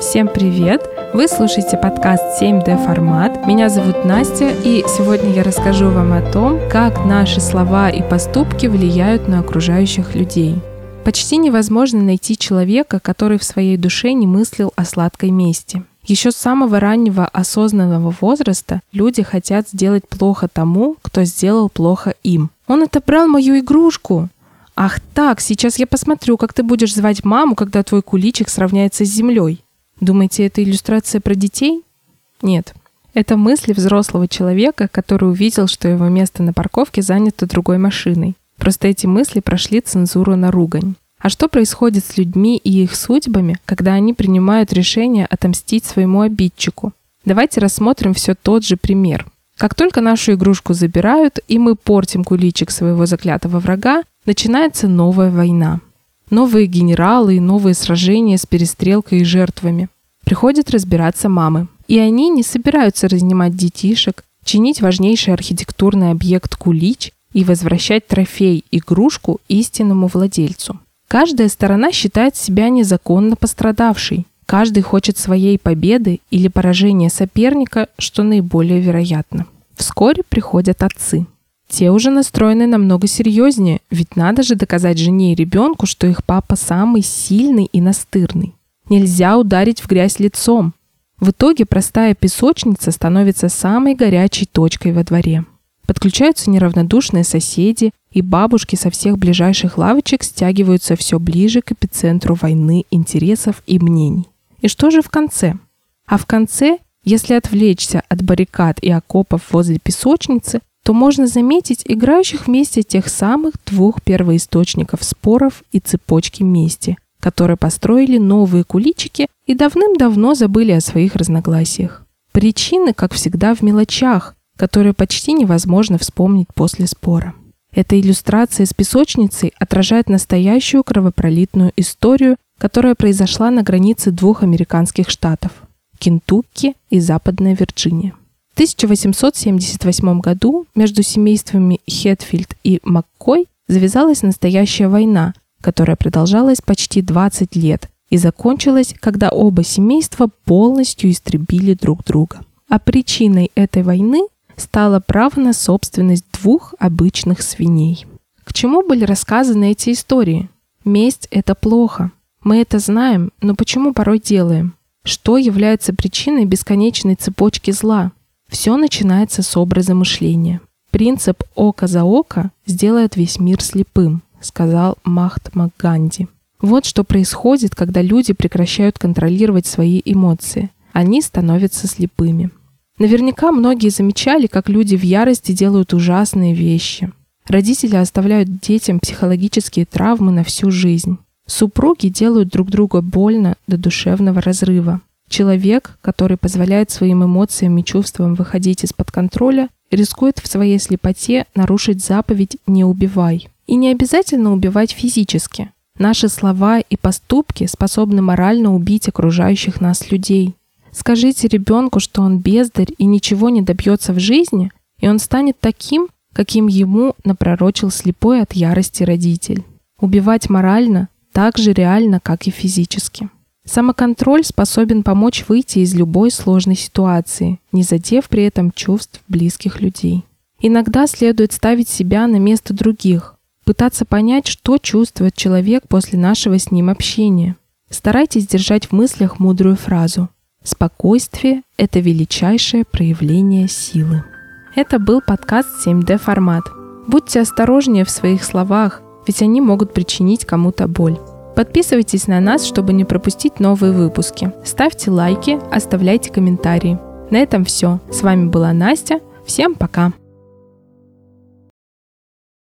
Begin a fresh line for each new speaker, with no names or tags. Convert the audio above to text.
Всем привет! Вы слушаете подкаст 7D формат. Меня зовут Настя, и сегодня я расскажу вам о том, как наши слова и поступки влияют на окружающих людей. Почти невозможно найти человека, который в своей душе не мыслил о сладкой мести. Еще с самого раннего осознанного возраста люди хотят сделать плохо тому, кто сделал плохо им. Он отобрал мою игрушку. Ах так, сейчас я посмотрю, как ты будешь звать маму, когда твой куличик сравняется с землей. Думаете, это иллюстрация про детей? Нет. Это мысли взрослого человека, который увидел, что его место на парковке занято другой машиной. Просто эти мысли прошли цензуру на ругань. А что происходит с людьми и их судьбами, когда они принимают решение отомстить своему обидчику? Давайте рассмотрим все тот же пример. Как только нашу игрушку забирают, и мы портим куличик своего заклятого врага, начинается новая война. Новые генералы и новые сражения с перестрелкой и жертвами. Приходят разбираться мамы. И они не собираются разнимать детишек, чинить важнейший архитектурный объект кулич и возвращать трофей, игрушку истинному владельцу. Каждая сторона считает себя незаконно пострадавшей. Каждый хочет своей победы или поражения соперника, что наиболее вероятно. Вскоре приходят отцы. Те уже настроены намного серьезнее, ведь надо же доказать жене и ребенку, что их папа самый сильный и настырный. Нельзя ударить в грязь лицом. В итоге простая песочница становится самой горячей точкой во дворе. Подключаются неравнодушные соседи, и бабушки со всех ближайших лавочек стягиваются все ближе к эпицентру войны интересов и мнений. И что же в конце? А в конце, если отвлечься от баррикад и окопов возле песочницы, то можно заметить играющих вместе тех самых двух первоисточников споров и цепочки мести, которые построили новые куличики и давным-давно забыли о своих разногласиях. Причины, как всегда, в мелочах, которые почти невозможно вспомнить после спора. Эта иллюстрация с песочницей отражает настоящую кровопролитную историю, которая произошла на границе двух американских штатов – Кентукки и Западная Вирджиния. В 1878 году между семействами Хетфилд и Маккой завязалась настоящая война, которая продолжалась почти 20 лет и закончилась, когда оба семейства полностью истребили друг друга. А причиной этой войны стало право на собственность двух обычных свиней. К чему были рассказаны эти истории? Месть – это плохо. Мы это знаем, но почему порой делаем? Что является причиной бесконечной цепочки зла? Все начинается с образа мышления. Принцип «око за око» сделает весь мир слепым – сказал Махтма Ганди. Вот что происходит, когда люди прекращают контролировать свои эмоции. Они становятся слепыми. Наверняка многие замечали, как люди в ярости делают ужасные вещи. Родители оставляют детям психологические травмы на всю жизнь. Супруги делают друг друга больно до душевного разрыва. Человек, который позволяет своим эмоциям и чувствам выходить из-под контроля, рискует в своей слепоте нарушить заповедь «не убивай». И не обязательно убивать физически. Наши слова и поступки способны морально убить окружающих нас людей. Скажите ребенку, что он бездарь и ничего не добьется в жизни, и он станет таким, каким ему напророчил слепой от ярости родитель. Убивать морально так же реально, как и физически. Самоконтроль способен помочь выйти из любой сложной ситуации, не задев при этом чувств близких людей. Иногда следует ставить себя на место других, пытаться понять, что чувствует человек после нашего с ним общения. Старайтесь держать в мыслях мудрую фразу «Спокойствие – это величайшее проявление силы». Это был подкаст 7D формат. Будьте осторожнее в своих словах, ведь они могут причинить кому-то боль. Подписывайтесь на нас, чтобы не пропустить новые выпуски. Ставьте лайки, оставляйте комментарии. На этом все. С вами была Настя. Всем пока!